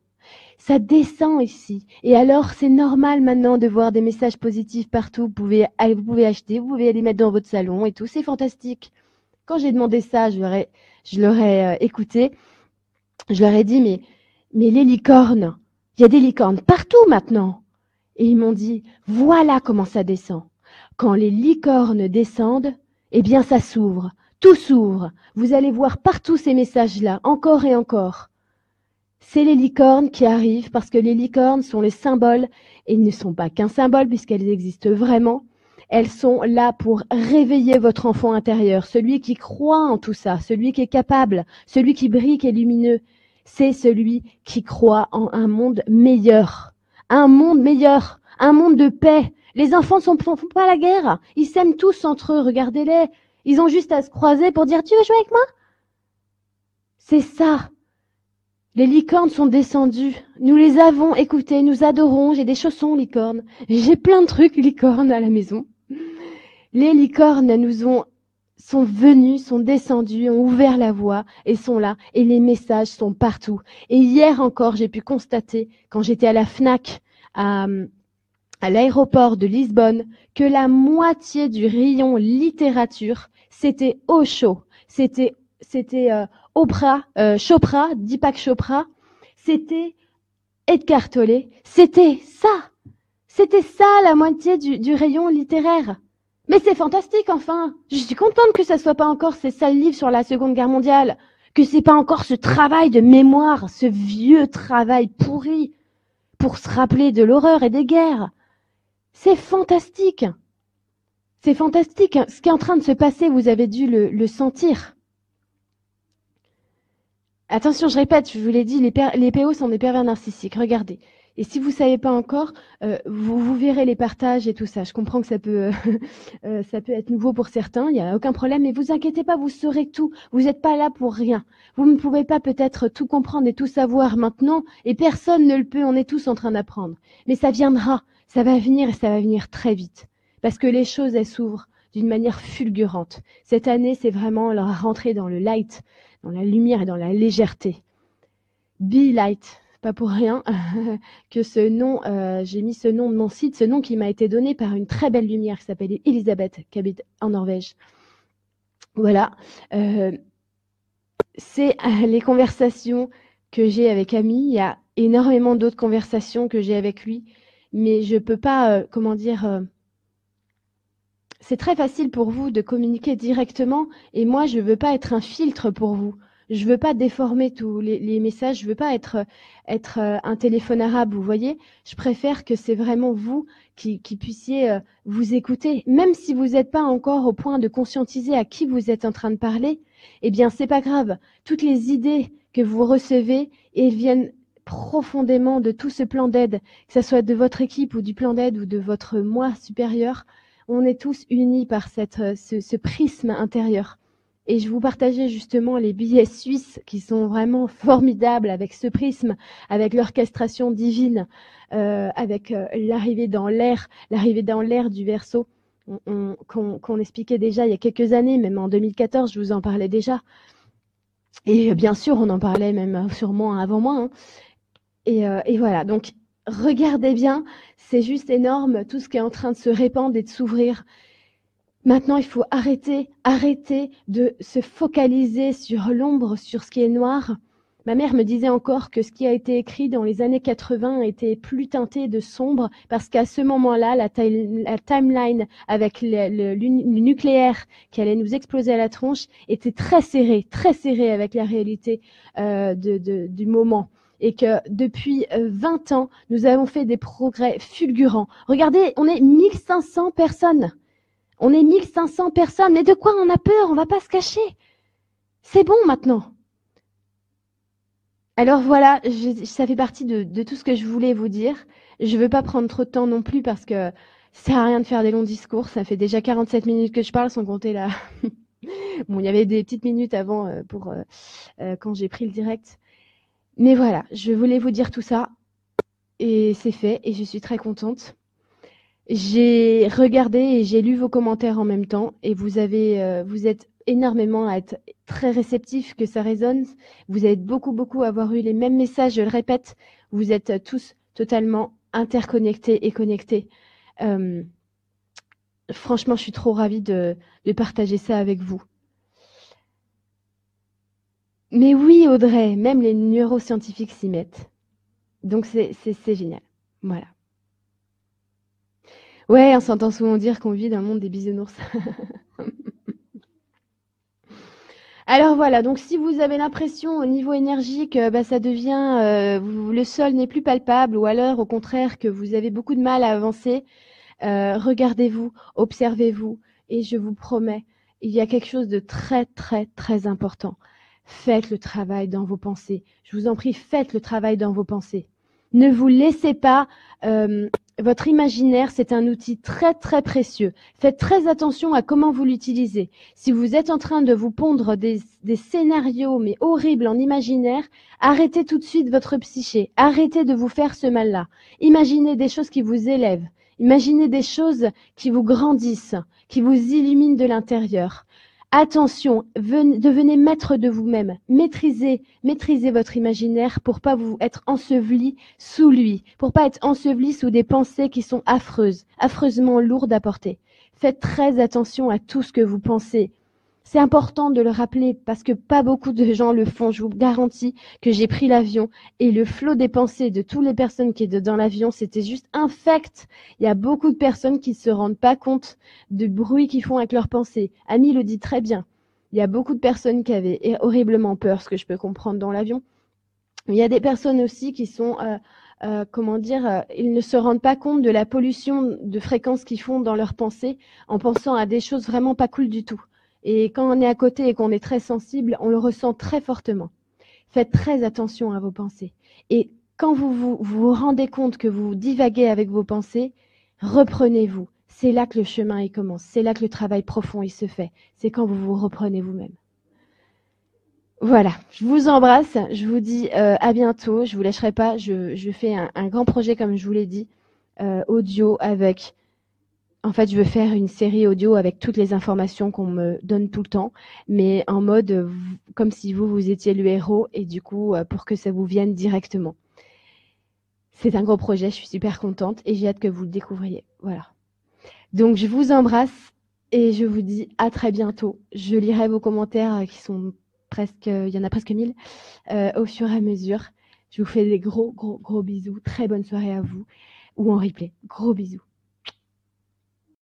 Speaker 1: Ça descend ici. Et alors, c'est normal maintenant de voir des messages positifs partout. Vous pouvez, vous pouvez acheter, vous pouvez les mettre dans votre salon et tout. C'est fantastique. Quand j'ai demandé ça, je leur ai, je leur ai euh, écouté. Je leur ai dit, mais, mais les licornes, il y a des licornes partout maintenant. Et ils m'ont dit, voilà comment ça descend. Quand les licornes descendent, eh bien ça s'ouvre, tout s'ouvre. Vous allez voir partout ces messages-là, encore et encore. C'est les licornes qui arrivent parce que les licornes sont les symboles et ne sont pas qu'un symbole puisqu'elles existent vraiment. Elles sont là pour réveiller votre enfant intérieur, celui qui croit en tout ça, celui qui est capable, celui qui brille, qui est lumineux. C'est celui qui croit en un monde meilleur, un monde meilleur, un monde de paix, les enfants ne font pas la guerre. Ils s'aiment tous entre eux. Regardez-les. Ils ont juste à se croiser pour dire, tu veux jouer avec moi? C'est ça. Les licornes sont descendues. Nous les avons écoutées. Nous adorons. J'ai des chaussons licornes. J'ai plein de trucs licornes à la maison. Les licornes nous ont, sont venus, sont descendus, ont ouvert la voie et sont là. Et les messages sont partout. Et hier encore, j'ai pu constater, quand j'étais à la FNAC, à, à l'aéroport de Lisbonne que la moitié du rayon littérature, c'était chaud. C'était c'était euh, Oprah, euh, Chopra, Deepak Chopra, c'était Edgar Tolle, c'était ça. C'était ça la moitié du, du rayon littéraire. Mais c'est fantastique enfin. Je suis contente que ça soit pas encore ces sales livres sur la Seconde Guerre mondiale, que c'est pas encore ce travail de mémoire, ce vieux travail pourri pour se rappeler de l'horreur et des guerres. C'est fantastique. C'est fantastique. Ce qui est en train de se passer, vous avez dû le, sentir. Attention, je répète, je vous l'ai dit, les, les PO sont des pervers narcissiques. Regardez. Et si vous savez pas encore, euh, vous, verrez les partages et tout ça. Je comprends que ça peut, euh, ça peut être nouveau pour certains. Il n'y a aucun problème. Mais vous inquiétez pas, vous saurez tout. Vous n'êtes pas là pour rien. Vous ne pouvez pas peut-être tout comprendre et tout savoir maintenant. Et personne ne le peut. On est tous en train d'apprendre. Mais ça viendra. Ça va venir et ça va venir très vite. Parce que les choses, elles s'ouvrent d'une manière fulgurante. Cette année, c'est vraiment leur rentrée dans le light, dans la lumière et dans la légèreté. Be light pas pour rien que ce nom, euh, j'ai mis ce nom de mon site, ce nom qui m'a été donné par une très belle lumière qui s'appelle Elisabeth, qui habite en Norvège. Voilà. Euh, c'est euh, les conversations que j'ai avec Ami. Il y a énormément d'autres conversations que j'ai avec lui, mais je peux pas, comment dire. c'est très facile pour vous de communiquer directement et moi je veux pas être un filtre pour vous. Je veux pas déformer tous les, messages. Je veux pas être euh, un téléphone arabe. Vous voyez, je préfère que c'est vraiment vous qui, qui puissiez euh, vous écouter, même si vous n'êtes pas encore au point de conscientiser à qui vous êtes en train de parler. Eh bien, c'est pas grave. Toutes les idées que vous recevez, elles viennent profondément de tout ce plan d'aide, que ce soit de votre équipe ou du plan d'aide ou de votre moi supérieur. On est tous unis par cette, euh, ce, prisme intérieur. Et je vous partageais justement les billets suisses qui sont vraiment formidables avec ce prisme, avec l'orchestration divine, euh, avec euh, l'arrivée dans l'air, l'arrivée dans l'air du verso qu'on expliquait déjà il y a quelques années, même en 2014, je vous en parlais déjà. Et bien sûr, on en parlait même sûrement avant moi. Hein. Et, euh, et voilà, donc regardez bien, c'est juste énorme tout ce qui est en train de se répandre et de s'ouvrir. Maintenant, il faut arrêter, arrêter de se focaliser sur l'ombre, sur ce qui est noir. Ma mère me disait encore que ce qui a été écrit dans les années 80 était plus teinté de sombre parce qu'à ce moment-là, la, timeline avec le, nucléaire qui allait nous exploser à la tronche était très serrée, très serrée avec la réalité euh, du moment et que depuis 20 euh, ans, nous avons fait des progrès fulgurants. Regardez, on est 1500 personnes. On est 1500 personnes, mais de quoi on a peur? On va pas se cacher. C'est bon maintenant. Alors voilà, ça fait partie de, tout ce que je voulais vous dire. Je ne veux pas prendre trop de temps non plus parce que ça sert à rien de faire des longs discours. Ça fait déjà 47 minutes que je parle sans compter là. bon, il y avait des petites minutes avant euh, pour euh, quand j'ai pris le direct. Mais voilà, je voulais vous dire tout ça et c'est fait et je suis très contente. J'ai regardé et j'ai lu vos commentaires en même temps et vous avez, euh, vous êtes énormément à être très réceptif que ça résonne. Vous êtes beaucoup, beaucoup à avoir eu les mêmes messages, je le répète. Vous êtes tous totalement interconnectés et connectés. Euh, franchement, je suis trop ravie de, de partager ça avec vous. Mais oui, Audrey, même les neuroscientifiques s'y mettent. Donc c'est génial. Voilà. Ouais, on s'entend souvent dire qu'on vit dans le monde des bisounours. Alors voilà, donc si vous avez l'impression au niveau énergique, bah, ça devient, euh, le sol n'est plus palpable, ou alors au contraire que vous avez beaucoup de mal à avancer, euh, regardez-vous, observez-vous, et je vous promets, il y a quelque chose de très très très important. Faites le travail dans vos pensées. Je vous en prie, faites le travail dans vos pensées. Ne vous laissez pas euh, votre imaginaire, c'est un outil très très précieux. Faites très attention à comment vous l'utilisez. Si vous êtes en train de vous pondre des, scénarios mais horribles en imaginaire, arrêtez tout de suite votre psyché. Arrêtez de vous faire ce mal-là. Imaginez des choses qui vous élèvent. Imaginez des choses qui vous grandissent, qui vous illuminent de l'intérieur. Attention, devenez maître de vous-même. Maîtrisez, maîtrisez votre imaginaire pour pas vous être enseveli sous lui, pour pas être enseveli sous des pensées qui sont affreuses, affreusement lourdes à porter. Faites très attention à tout ce que vous pensez, c'est important de le rappeler parce que pas beaucoup de gens le font. Je vous garantis que j'ai pris l'avion et le flot des pensées de toutes les personnes qui étaient dans l'avion, c'était juste infect. Il y a beaucoup de personnes qui se rendent pas compte du bruit qu'ils font avec leurs pensées. Ami le dit très bien. Il y a beaucoup de personnes qui avaient horriblement peur, ce que je peux comprendre dans l'avion. Il y a des personnes aussi qui sont euh, euh, comment dire, euh, ils ne se rendent pas compte de la pollution de fréquences qu'ils font dans leurs pensées en pensant à des choses vraiment pas cool du tout. Et quand on est à côté et qu'on est très sensible, on le ressent très fortement. Faites très attention à vos pensées. Et quand vous vous, rendez compte que vous divaguez avec vos pensées, reprenez-vous. C'est là que le chemin commence. C'est là que le travail profond se fait. C'est quand vous vous reprenez vous-même. Voilà, je vous embrasse, je vous dis euh, à bientôt, je vous lâcherai pas, je, fais un, un, grand projet comme je vous l'ai dit, euh, audio avec, en fait je veux faire une série audio avec toutes les informations qu'on me donne tout le temps, mais en mode euh, comme si vous, vous étiez le héros et du coup euh, pour que ça vous vienne directement. C'est un gros projet, je suis super contente et j'ai hâte que vous le découvriez. Voilà. Donc je vous embrasse et je vous dis à très bientôt. Je lirai vos commentaires qui sont presque, il y en a presque 1000 euh, au fur et à mesure. Je vous fais des gros, gros, gros bisous. Très bonne soirée à vous ou en replay. Gros bisous.